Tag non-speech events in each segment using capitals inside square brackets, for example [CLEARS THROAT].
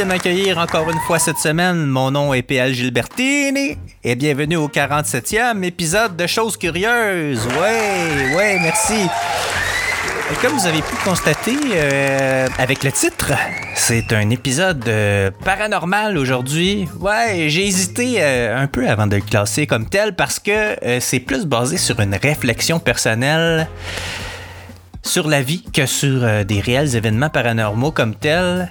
De m'accueillir encore une fois cette semaine. Mon nom est PL Gilbertini et bienvenue au 47e épisode de Choses curieuses. Ouais, ouais, merci. Comme vous avez pu constater euh, avec le titre, c'est un épisode euh, paranormal aujourd'hui. Ouais, j'ai hésité euh, un peu avant de le classer comme tel parce que c'est plus basé sur une réflexion personnelle sur la vie que sur des réels événements paranormaux comme tels.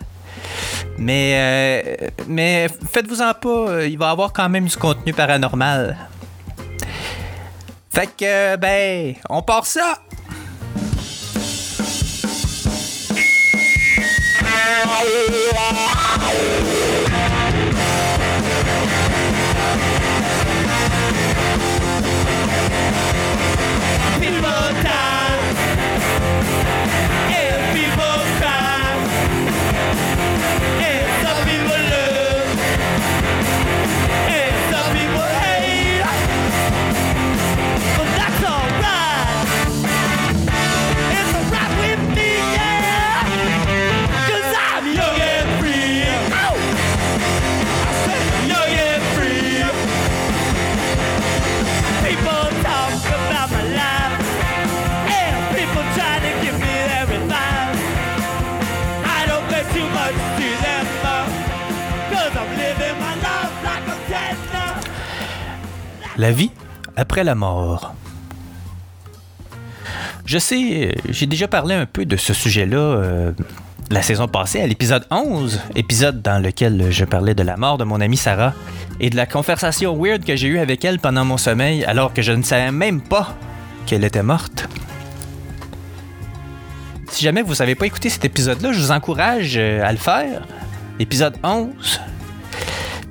Mais, mais faites-vous-en pas, il va y avoir quand même du contenu paranormal. Fait que, ben, on part ça! Après la mort. Je sais, j'ai déjà parlé un peu de ce sujet-là euh, la saison passée, à l'épisode 11, épisode dans lequel je parlais de la mort de mon amie Sarah et de la conversation weird que j'ai eue avec elle pendant mon sommeil alors que je ne savais même pas qu'elle était morte. Si jamais vous n'avez pas écouté cet épisode-là, je vous encourage euh, à le faire. Épisode 11,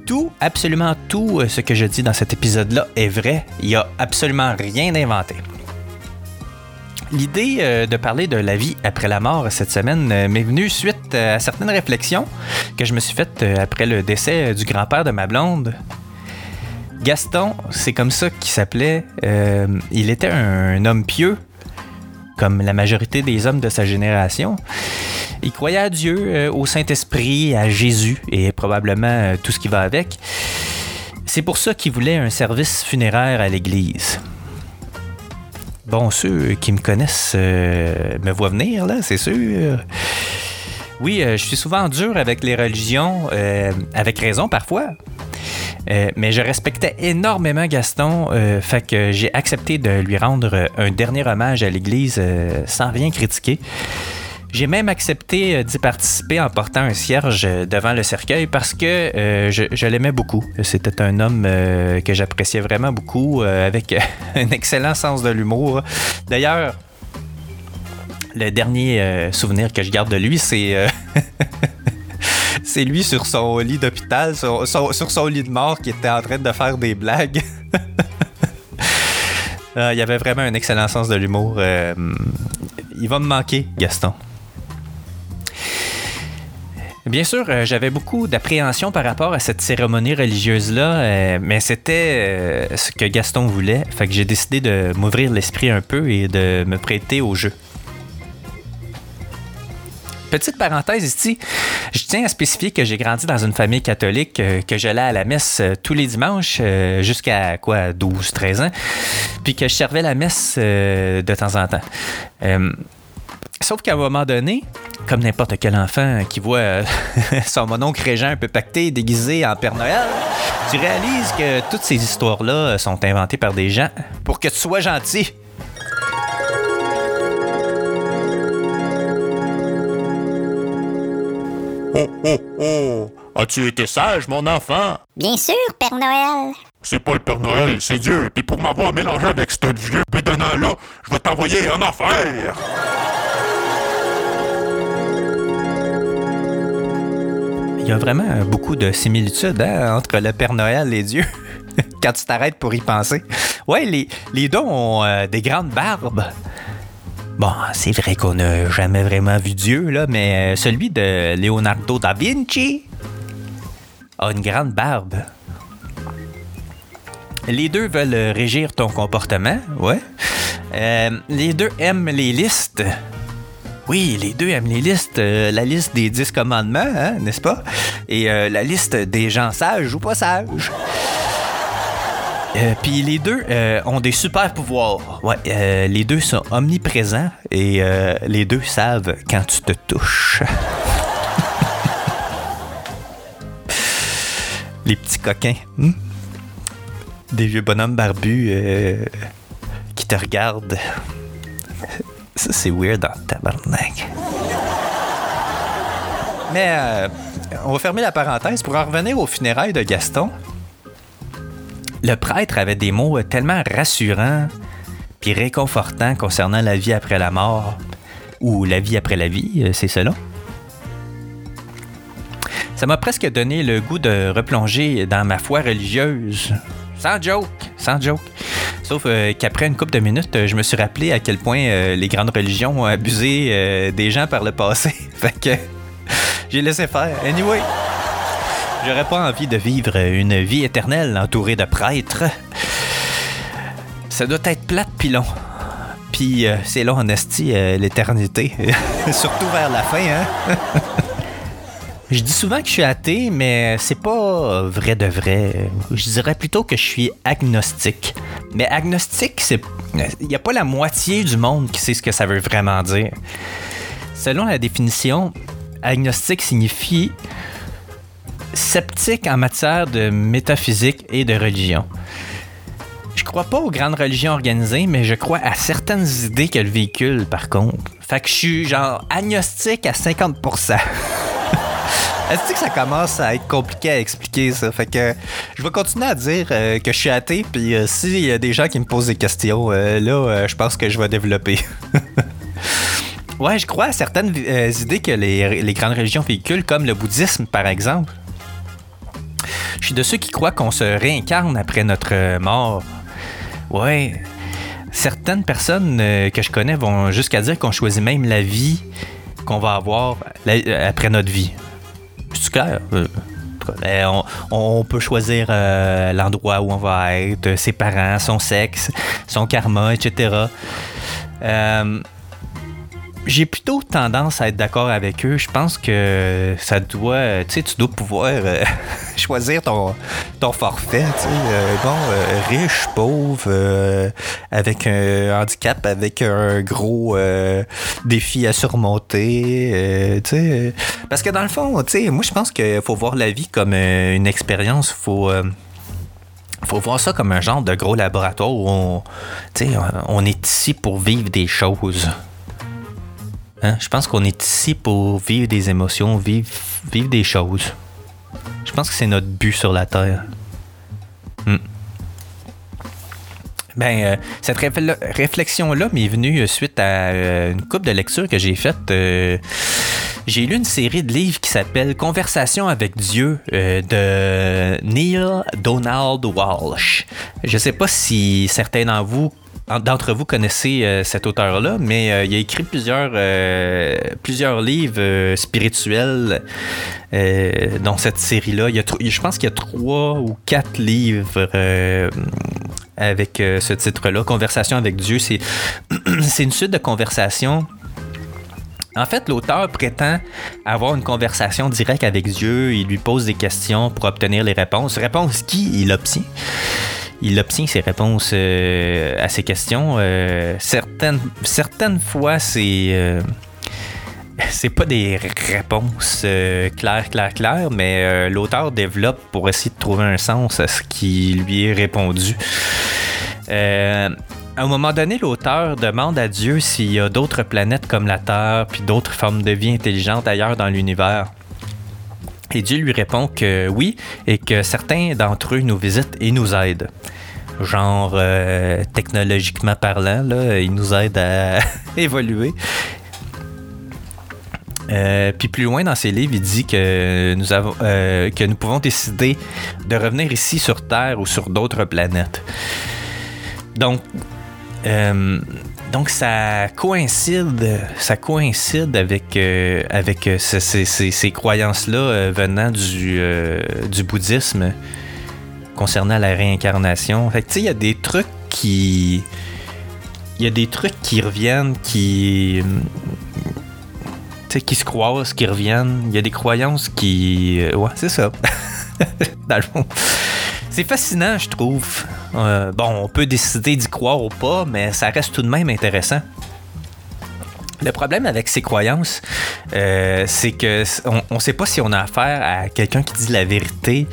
tout, absolument tout euh, ce que je dis dans cet épisode-là est vrai. Il n'y a absolument rien inventé. L'idée euh, de parler de la vie après la mort cette semaine euh, m'est venue suite à certaines réflexions que je me suis faites après le décès du grand-père de ma blonde. Gaston, c'est comme ça qu'il s'appelait. il était un homme pieux, comme la majorité des hommes de sa génération. Il croyait à Dieu, euh, au Saint-Esprit, à Jésus et probablement euh, tout ce qui va avec. C'est pour ça qu'il voulait un service funéraire à l'église. Bon, ceux qui me connaissent euh, me voient venir, là, c'est sûr. Oui, je suis souvent dur avec les religions, avec raison parfois. mais je respectais énormément Gaston, fait que j'ai accepté de lui rendre un dernier hommage à l'Église sans rien critiquer. J'ai même accepté euh, d'y participer en portant un cierge euh, devant le cercueil parce que euh, je, l'aimais beaucoup. C'était un homme que j'appréciais vraiment beaucoup, avec [LAUGHS] un excellent sens de l'humour. D'ailleurs, le dernier souvenir que je garde de lui, c'est... [LAUGHS] c'est lui sur son lit d'hôpital, sur, son lit de mort, qui était en train de faire des blagues. [LAUGHS] il avait vraiment un excellent sens de l'humour. il va me manquer, Gaston. Bien sûr, euh, j'avais beaucoup d'appréhension par rapport à cette cérémonie religieuse-là, euh, mais c'était euh, ce que Gaston voulait. Fait que j'ai décidé de m'ouvrir l'esprit un peu et de me prêter au jeu. Petite parenthèse ici, je tiens à spécifier que j'ai grandi dans une famille catholique, que j'allais à la messe tous les dimanches jusqu'à quoi 12-13 ans, puis que je servais la messe de temps en temps. Sauf qu'à un moment donné, comme n'importe quel enfant qui voit euh, [LAUGHS] son mononcle régent un peu pacté, déguisé en Père Noël, tu réalises que toutes ces histoires-là sont inventées par des gens pour que tu sois gentil. Oh, oh, oh! As-tu été sage, mon enfant? Bien sûr, Père Noël. C'est pas le Père Noël, c'est Dieu. Puis pour m'avoir mélangé avec ce vieux bédonnant-là, je vais t'envoyer en enfer! Y a vraiment beaucoup de similitudes hein, entre le Père Noël et Dieu. [LAUGHS] Quand tu t'arrêtes pour y penser. Ouais, les, les deux ont euh, des grandes barbes. Bon, c'est vrai qu'on n'a jamais vraiment vu Dieu, là, mais euh, celui de Leonardo da Vinci a une grande barbe. Les deux veulent régir ton comportement, ouais. Euh, les deux aiment les listes. Oui, les deux aiment les listes. Euh, la liste des 10 commandements, hein, n'est-ce pas? Et euh, la liste des gens sages ou pas sages. Euh, Puis les deux ont des super pouvoirs. Ouais, les deux sont omniprésents et les deux savent quand tu te touches. [LAUGHS] les petits coquins. hmm? Des vieux bonhommes barbus qui te regardent. Ça, c'est weird en tabarnak. Mais euh, on va fermer la parenthèse pour en revenir aux funérailles de Gaston. Le prêtre avait des mots tellement rassurants puis réconfortants concernant la vie après la mort ou la vie après la vie, euh, c'est cela. Ça m'a presque donné le goût de replonger dans ma foi religieuse. Sans joke, sans joke. Sauf euh, qu'après une couple de minutes, euh, je me suis rappelé à quel point euh, les grandes religions ont abusé des gens par le passé. [LAUGHS] fait que [LAUGHS] j'ai laissé faire. Anyway, j'aurais pas envie de vivre une vie éternelle entourée de prêtres. Ça doit être plate pis long. Puis c'est long en esti, l'éternité. [LAUGHS] Surtout vers la fin, hein? Je dis souvent que je suis athée, mais c'est pas vrai de vrai. Je dirais plutôt que je suis agnostique. Mais agnostique, c'est. Il n'y a pas la moitié du monde qui sait ce que ça veut vraiment dire. Selon la définition, agnostique signifie sceptique en matière de métaphysique et de religion. Je crois pas aux grandes religions organisées, mais je crois à certaines idées qu'elles véhiculent, par contre. Fait que je suis genre agnostique à 50%. [LAUGHS] Est-ce que ça commence à être compliqué à expliquer ça? Fait que je vais continuer à dire euh, que je suis athée, puis euh, s'il y a des gens qui me posent des questions, euh, là, euh, je pense que je vais développer. [LAUGHS] ouais, je crois à certaines idées que les, les grandes religions véhiculent, comme le bouddhisme, par exemple. Je suis de ceux qui croient qu'on se réincarne après notre mort. Ouais. Certaines personnes que je connais vont jusqu'à dire qu'on choisit même la vie qu'on va avoir après notre vie. Clair. Euh, euh, on, peut choisir euh, l'endroit où on va être, ses parents, son sexe, son karma, etc. j'ai plutôt tendance à être d'accord avec eux. Je pense que ça doit, tu sais, tu dois pouvoir euh, [LAUGHS] choisir ton, ton forfait, tu sais, euh, bon, euh, riche, pauvre, euh, avec un handicap, avec un gros euh, défi à surmonter, euh, tu sais. euh, Parce que dans le fond, tu sais, moi je pense qu'il faut voir la vie comme euh, une expérience, faut... euh, faut voir ça comme un genre de gros laboratoire où on est ici pour vivre des choses. Hein? Je pense qu'on est ici pour vivre des émotions, vivre, des choses. Je pense que c'est notre but sur la Terre. Hmm. Ben, euh, cette réfle- réflexion-là m'est venue euh, suite à euh, une couple de lectures que j'ai faites. euh, j'ai lu une série de livres qui s'appelle Conversation avec Dieu de Neil Donald Walsh. Je sais pas si certains d'entre vous d'entre vous connaissez euh, cet auteur-là, mais euh, il a écrit plusieurs, euh, plusieurs livres spirituels dans cette série-là. Je pense qu'il y a trois ou quatre livres avec ce titre-là, Conversation avec Dieu. [CLEARS THROAT] C'est une suite de conversations en fait, l'auteur prétend avoir une conversation directe avec Dieu. Il lui pose des questions pour obtenir les réponses. Réponses qui? Il obtient. Il obtient ses réponses euh, à ces questions. Euh, certaines, certaines fois, c'est. euh, [LAUGHS] c'est pas des réponses euh, claires, claires, claires, mais l'auteur développe pour essayer de trouver un sens à ce qui lui est répondu. À un moment donné, l'auteur demande à Dieu s'il y a d'autres planètes comme la Terre, puis d'autres formes de vie intelligentes ailleurs dans l'univers. Et Dieu lui répond que oui, et que certains d'entre eux nous visitent et nous aident. Genre, euh, technologiquement parlant, là, ils nous aident à [LAUGHS] évoluer. Euh, puis plus loin dans ses livres, il dit que nous, avons, euh, que nous pouvons décider de revenir ici sur Terre ou sur d'autres planètes. Donc, euh, donc ça coïncide, ça coïncide avec, euh, avec euh, ce- ces, ces- ces croyances-là venant du, du bouddhisme concernant la réincarnation. Fait que tu sais, il y a des trucs qui. Il y a des trucs qui reviennent qui. qui se croisent, qui reviennent. Il y a des croyances qui. ouais, c'est ça. [LAUGHS] Dans le fond. C'est fascinant, je trouve. Euh, bon, on peut décider d'y croire ou pas, mais ça reste tout de même intéressant. Le problème avec ces croyances, euh, c'est que on ne sait pas si on a affaire à quelqu'un qui dit la vérité,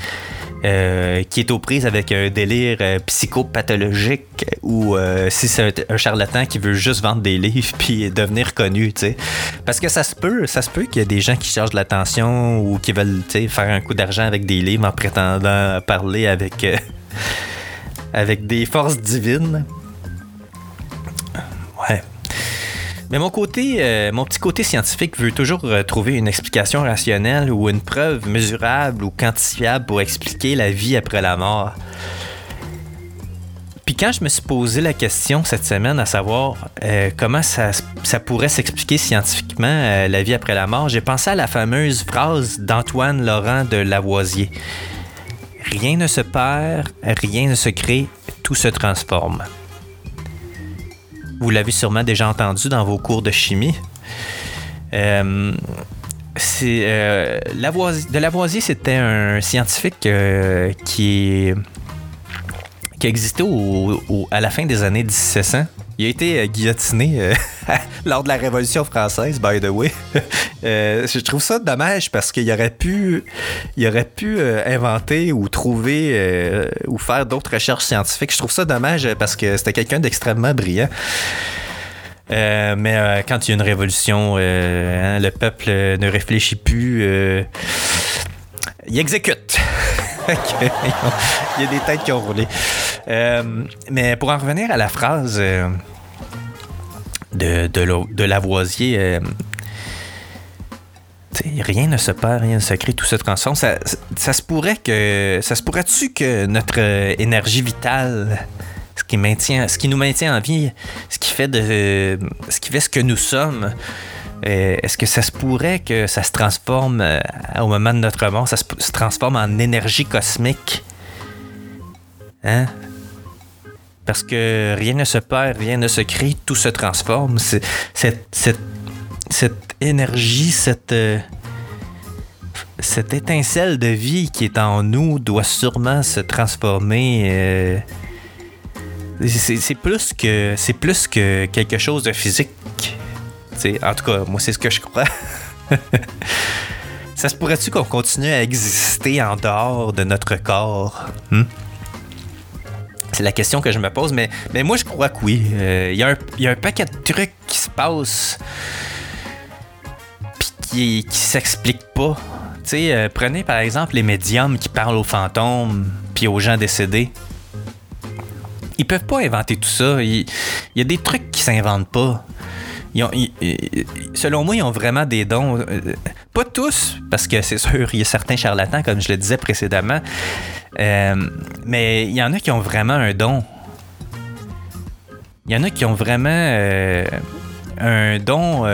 euh, qui est aux prises avec un délire euh, psychopathologique, ou euh, si c'est un, charlatan qui veut juste vendre des livres [LAUGHS] puis devenir connu, tu sais. Parce que ça se peut, ça se peut qu'il y a des gens qui cherchent de l'attention ou qui veulent, tu sais, faire un coup d'argent avec des livres en prétendant parler avec, [LAUGHS] avec des forces divines. Ouais. Mais mon côté, euh, mon petit côté scientifique veut toujours euh, trouver une explication rationnelle ou une preuve mesurable ou quantifiable pour expliquer la vie après la mort. Puis quand je me suis posé la question cette semaine à savoir euh, comment ça, pourrait s'expliquer scientifiquement la vie après la mort, j'ai pensé à la fameuse phrase d'Antoine Laurent de Lavoisier. Rien ne se perd, rien ne se crée, tout se transforme. Vous l'avez sûrement déjà entendu dans vos cours de chimie. Euh, c'est, euh, Lavoisier, de Lavoisier, c'était un scientifique euh, qui, qui au- à la fin des années 1700. Il a été guillotiné [LAUGHS] [LAUGHS] lors de la Révolution française, by the way. [LAUGHS] Euh, je trouve ça dommage parce qu'il aurait pu, il aurait pu euh, inventer ou trouver euh, ou faire d'autres recherches scientifiques. Je trouve ça dommage parce que c'était quelqu'un d'extrêmement brillant. Mais quand il y a une révolution, hein, le peuple ne réfléchit plus. il exécute. [LAUGHS] il y a des têtes qui ont roulé. Mais pour en revenir à la phrase de, Lavoisier, euh, rien ne se perd, rien ne se crée, tout se transforme. Ça, ça se pourrait que. Ça se pourrait-tu que notre euh, énergie vitale, ce qui, maintient, ce qui nous maintient en vie, ce qui fait de. ce qui fait ce que nous sommes, euh, est-ce que ça se pourrait que ça se transforme au moment de notre mort, ça se, se transforme en énergie cosmique? Hein? Parce que rien ne se perd, rien ne se crée, tout se transforme. Cette, cette, énergie, cette, euh, cette étincelle de vie qui est en nous doit sûrement se transformer. euh, c'est plus que c'est plus que quelque chose de physique. En tout cas, moi c'est ce que je crois. [LAUGHS] Ça se pourrait-tu qu'on continue à exister en dehors de notre corps? Hmm? C'est la question que je me pose, mais, moi je crois que oui. Euh, Il y, y a un paquet de trucs qui se passent puis qui, qui s'expliquent pas. Euh, prenez par exemple les médiums qui parlent aux fantômes puis aux gens décédés. Ils peuvent pas inventer tout ça. Il y a des trucs qui s'inventent pas. Selon moi, ils ont vraiment des dons. Euh, Pas tous, parce que c'est sûr, il y a certains charlatans, comme je le disais précédemment. Euh, mais il y en a qui ont vraiment un don. Il y en a qui ont vraiment euh, un don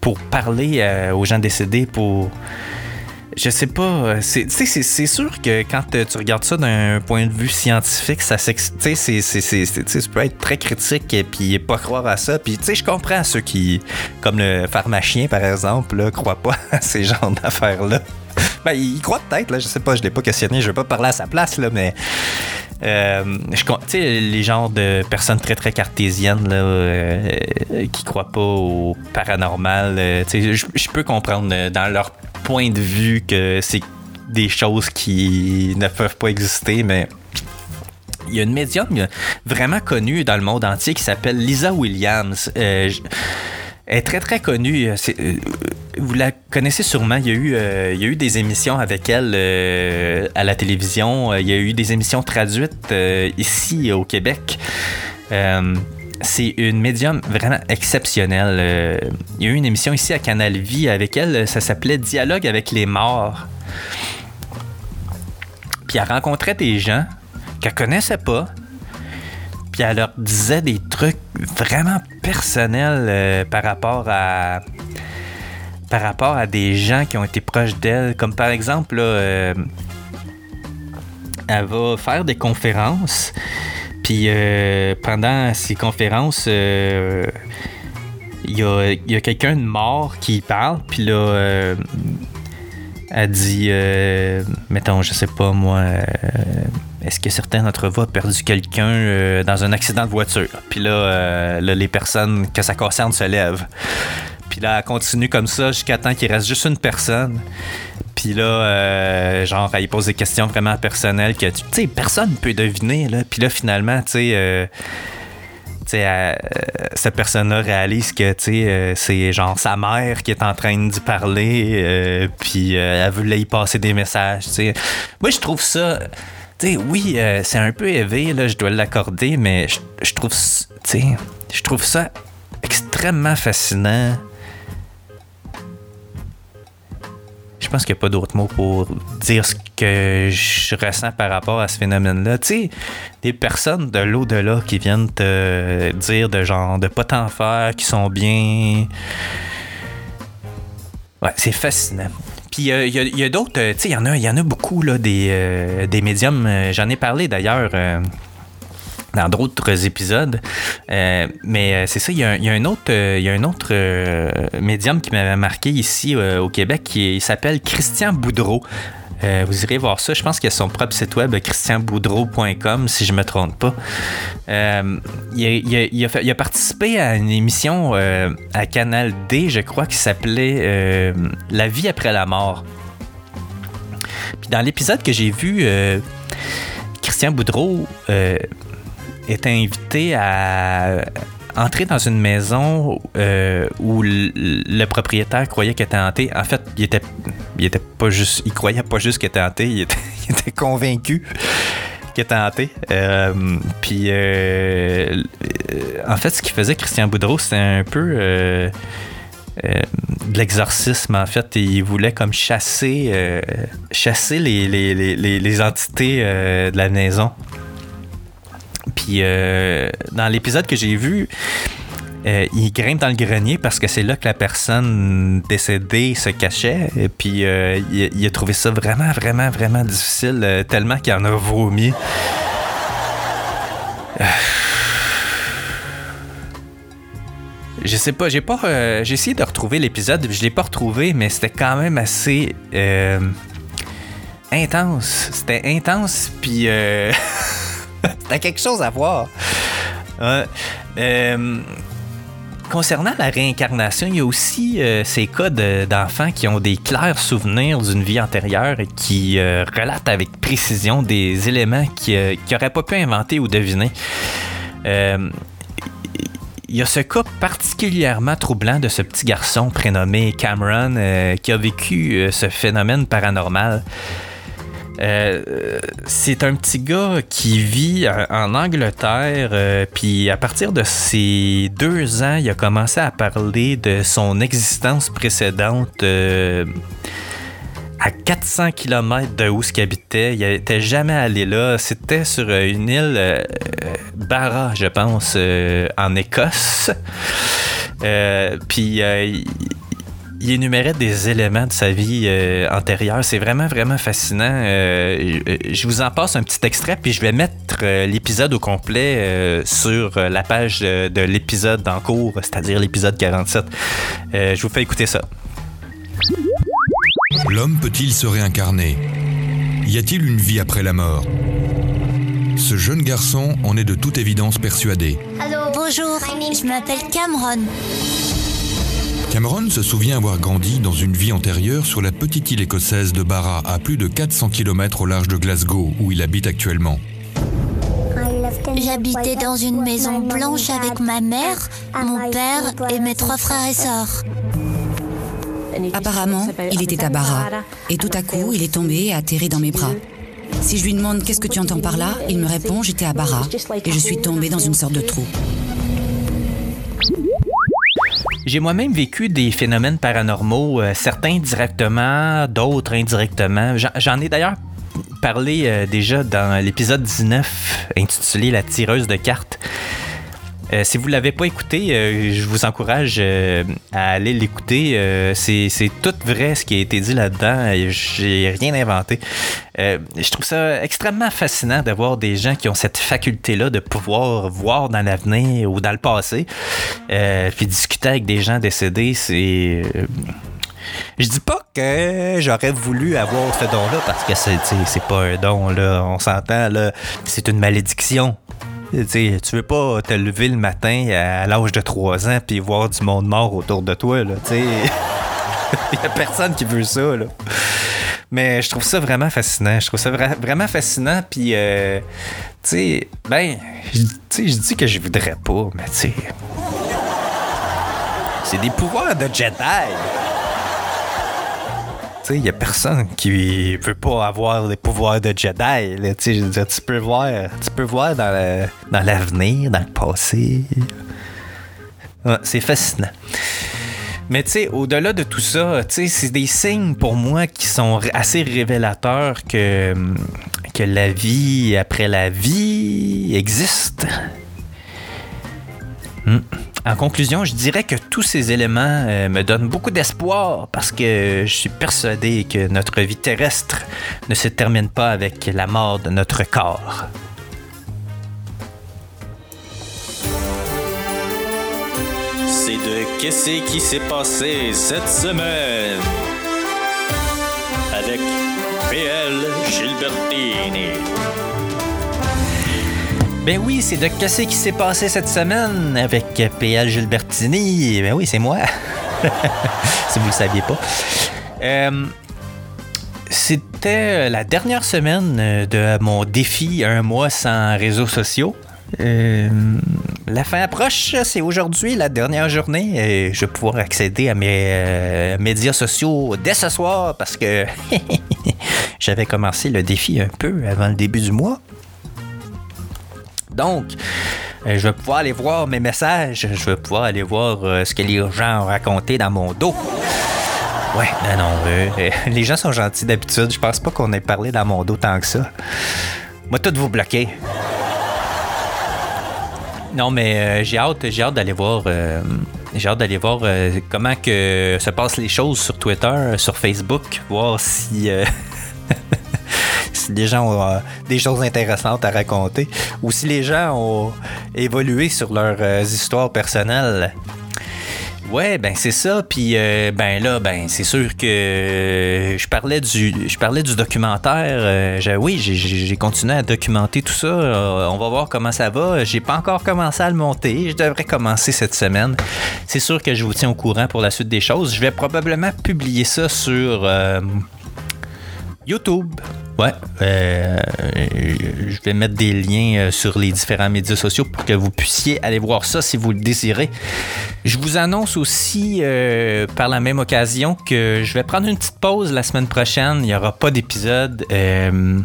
pour parler aux gens décédés, pour. Je sais pas. euh, c'est- c'est- sûr que quand euh, tu regardes ça d'un point de vue scientifique, ça c'est- tu peux être très critique et puis pas croire à ça. Puis je comprends ceux qui, comme le pharmacien par exemple, là, croient pas [LAUGHS] à ces genres d'affaires-là. Ben, il croit peut-être, là, je sais pas, je l'ai pas questionné, je vais pas parler à sa place, là, mais. euh, tu sais, les genres de personnes très très cartésiennes là, euh, qui croient pas au paranormal, tu sais, je peux comprendre dans leur point de vue que c'est des choses qui ne peuvent pas exister, mais il y a une médium vraiment connue dans le monde entier qui s'appelle Lisa Williams. Euh, elle est très très connue. Euh, vous la connaissez sûrement. Il y a eu, euh, il y a eu des émissions avec elle à la télévision. Il y a eu des émissions traduites ici au Québec. C'est une médium vraiment exceptionnelle. Euh, il y a eu une émission ici à Canal Vie avec elle. Ça s'appelait Dialogue avec les morts. Puis elle rencontrait des gens qu'elle connaissait pas. Puis elle leur disait des trucs vraiment personnels euh, par rapport à par rapport à des gens qui ont été proches d'elle. Comme par exemple, euh, elle va faire des conférences. Puis euh, pendant ces conférences, euh, il y a, a quelqu'un de mort qui parle, puis là, euh, elle dit, euh, mettons, je sais pas moi, euh, est-ce que certains d'entre vous ont perdu quelqu'un euh, dans un accident de voiture? Puis là, euh, là, les personnes que ça concerne se lèvent. Puis là, elle continue comme ça jusqu'à temps qu'il reste juste une personne. Puis là, euh, genre, elle pose des questions vraiment personnelles que, tu sais, personne ne peut deviner. Là. Puis là, finalement, tu sais, euh, euh, cette personne-là réalise que, euh, c'est genre sa mère qui est en train d'y parler. puis elle veut y passer des messages. Moi, je trouve ça... Tu sais, oui, c'est un peu élevé, là, je dois l'accorder, mais je, trouve, je trouve ça extrêmement fascinant. Je pense qu'il n'y a pas d'autre mot pour dire ce que je ressens par rapport à ce phénomène-là. Tu sais, des personnes de l'au-delà qui viennent te dire de genre de pas t'en faire, qui sont bien. Ouais, c'est fascinant. Puis euh, il y a, d'autres, euh, tu sais, il y en a, y en a beaucoup là, des, euh, des médiums. J'en ai parlé d'ailleurs. Dans d'autres épisodes. Euh, mais euh, c'est ça, il y, a un- autre, il y a un autre euh, médium qui m'avait marqué ici au Québec qui s'appelle Christian Boudreau. Vous irez voir ça. Je pense qu'il a son propre site web, christianboudreau.com, si je me trompe pas. Il, a, il a- participé à une émission à Canal D, je crois, qui s'appelait La vie après la mort. Puis dans l'épisode que j'ai vu, Christian Boudreau était invité à entrer dans une maison euh, où le, propriétaire croyait qu'elle était hantée. En fait, il était, il était pas juste, il croyait pas juste qu'elle était hantée, [LAUGHS] il était, convaincu qu'elle était hantée. Euh, puis, euh, en fait, ce qu'il faisait Christian Boudreau, c'était un peu de l'exorcisme. En fait, il voulait comme chasser, chasser les, les, les, les- entités de la maison. Puis euh, dans l'épisode que j'ai vu, euh, il grimpe dans le grenier parce que c'est là que la personne décédée se cachait. Et puis euh, il, a trouvé ça vraiment, vraiment, vraiment difficile, euh, tellement qu'il en a vomi. Je sais pas, j'ai pas, j'ai essayé de retrouver l'épisode, je l'ai pas retrouvé, mais c'était quand même assez euh, intense. C'était intense, puis [LAUGHS] Quelque chose à voir. Euh, concernant la réincarnation, il y a aussi euh, ces cas de- d'enfants qui ont des clairs souvenirs d'une vie antérieure et qui euh, relatent avec précision des éléments qu'ils n'auraient pas pu inventer ou deviner. Il y a ce cas particulièrement troublant de ce petit garçon prénommé Cameron qui a vécu ce phénomène paranormal. Euh, c'est un petit gars qui vit en, en Angleterre, euh, puis à partir de ses deux ans, il a commencé à parler de son existence précédente euh, à 400 km de où ce habitait. Il n'était jamais allé là. C'était sur euh, une île, euh, euh, Barra, je pense, euh, en Écosse. Euh, puis euh, il- énumérait des éléments de sa vie euh, antérieure. C'est vraiment, vraiment fascinant. Euh, je- je vous en passe un petit extrait, puis je vais mettre euh, l'épisode au complet euh, sur euh, la page de, de l'épisode en cours, c'est-à-dire l'épisode 47. Euh, je vous fais écouter ça. L'homme peut-il se réincarner? Y a-t-il une vie après la mort? Ce jeune garçon en est de toute évidence persuadé. Bonjour, je m'appelle Cameron. Cameron se souvient avoir grandi dans une vie antérieure sur la petite île écossaise de Barra, à plus de 400 km au large de Glasgow, où il habite actuellement. J'habitais dans une maison blanche avec ma mère, mon père et mes trois frères et sœurs. Apparemment, il était à Barra. Et tout à coup, il est tombé et atterri dans mes bras. Si je lui demande qu'est-ce que tu entends par là, il me répond j'étais à Barra et je suis tombée dans une sorte de trou. J'ai moi-même vécu des phénomènes paranormaux, euh, certains directement, d'autres indirectement. J'en- ai d'ailleurs parlé euh, déjà dans l'épisode 19 intitulé La tireuse de cartes. Euh, si vous ne l'avez pas écouté, euh, je vous encourage euh, à aller l'écouter. C'est tout vrai ce qui a été dit là-dedans. J'ai rien inventé. Je trouve ça extrêmement fascinant d'avoir des gens qui ont cette faculté-là de pouvoir voir dans l'avenir ou dans le passé, puis discuter avec des gens décédés. C'est je dis pas que j'aurais voulu avoir ce don-là parce que c'est pas un don, là. On s'entend, là. C'est une malédiction. Tu veux pas te lever le matin à l'âge de 3 ans puis voir du monde mort autour de toi, là. Il [LAUGHS] y a personne qui veut ça, là. Mais je trouve ça vraiment fascinant. Je trouve ça vra- vraiment fascinant. Puis, euh, ben, je- dis que je voudrais pas, mais tu. C'est des pouvoirs de Jedi. Sais, il y a personne qui veut pas avoir les pouvoirs de Jedi. Tu peux voir, tu peux voir dans l'avenir, dans le passé. C'est fascinant. Mais tu au-delà de tout ça, c'est des signes pour moi qui sont assez révélateurs que, que la vie après la vie existe. Hmm. En conclusion, je dirais que tous ces éléments euh, me donnent beaucoup d'espoir parce que je suis persuadé que notre vie terrestre ne se termine pas avec la mort de notre corps. C'est de Qu'est-ce qui s'est passé cette semaine? Avec PL Gilbertini. Ben oui, c'est de Qu'est-ce qui s'est passé cette semaine avec PL Gilbertini. Ben oui, c'est moi. [LAUGHS] si vous le saviez pas. Euh, C'était la dernière semaine de mon défi un mois sans réseaux sociaux. Euh, la fin approche, c'est aujourd'hui la dernière journée. Et je vais pouvoir accéder à mes euh, médias sociaux dès ce soir parce que [LAUGHS] j'avais commencé le défi un peu avant le début du mois. Donc, euh, je vais pouvoir aller voir mes messages, je vais pouvoir aller voir euh, ce que les gens ont raconté dans mon dos. Ouais, non, non, euh, [LAUGHS] les gens sont gentils d'habitude. Je pense pas qu'on ait parlé dans mon dos tant que ça. Moi, tout vous bloquer. Non, mais j'ai hâte, j'ai hâte d'aller voir, euh, j'ai hâte d'aller voir comment que se passent les choses sur Twitter, sur Facebook, voir si [LAUGHS] si les gens ont euh, des choses intéressantes à raconter ou si les gens ont évolué sur leurs euh, histoires personnelles. Ouais, ben c'est ça. Puis euh, ben là, ben c'est sûr que je parlais du, je parlais du documentaire. Oui, j'ai- continué à documenter tout ça. On va voir comment ça va. J'ai pas encore commencé à le monter. Je devrais commencer cette semaine. C'est sûr que je vous tiens au courant pour la suite des choses. Je vais probablement publier ça sur YouTube. Ouais, euh, je vais mettre des liens euh, sur les différents médias sociaux pour que vous puissiez aller voir ça si vous le désirez. Je vous annonce aussi euh, par la même occasion que je vais prendre une petite pause la semaine prochaine. Il n'y aura pas d'épisode. Euh,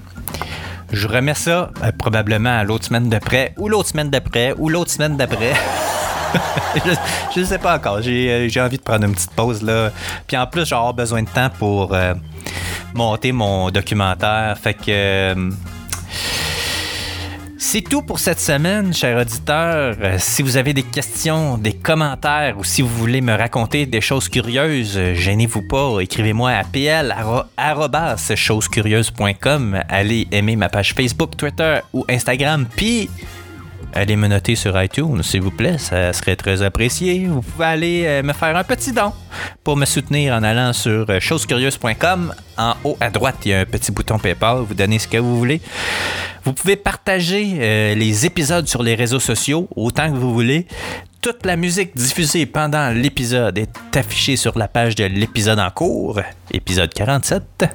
je remets ça probablement à l'autre semaine d'après, ou l'autre semaine d'après, ou l'autre semaine d'après. [LAUGHS] je ne sais pas encore. J'ai euh, j'ai envie de prendre une petite pause là. Puis en plus, avoir besoin de temps pour euh, monter mon documentaire. Fait que. euh, c'est tout pour cette semaine, chers auditeurs. Si vous avez des questions, des commentaires ou si vous voulez me raconter des choses curieuses, gênez-vous pas. Écrivez-moi à pl.chosescurieuses.com. Allez aimer ma page Facebook, Twitter ou Instagram. Puis allez me noter sur iTunes, s'il vous plaît. Ça serait très apprécié. Vous pouvez aller euh, me faire un petit don pour me soutenir en allant sur euh, chosescurieuses.com. En haut à droite, il y a un petit bouton PayPal. Vous donnez ce que vous voulez. Vous pouvez partager euh, les épisodes sur les réseaux sociaux autant que vous voulez. Toute la musique diffusée pendant l'épisode est affichée sur la page de l'épisode en cours, épisode 47.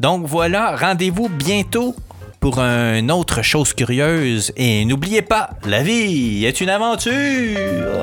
Donc voilà, rendez-vous bientôt pour une autre chose curieuse. Et n'oubliez pas, la vie est une aventure.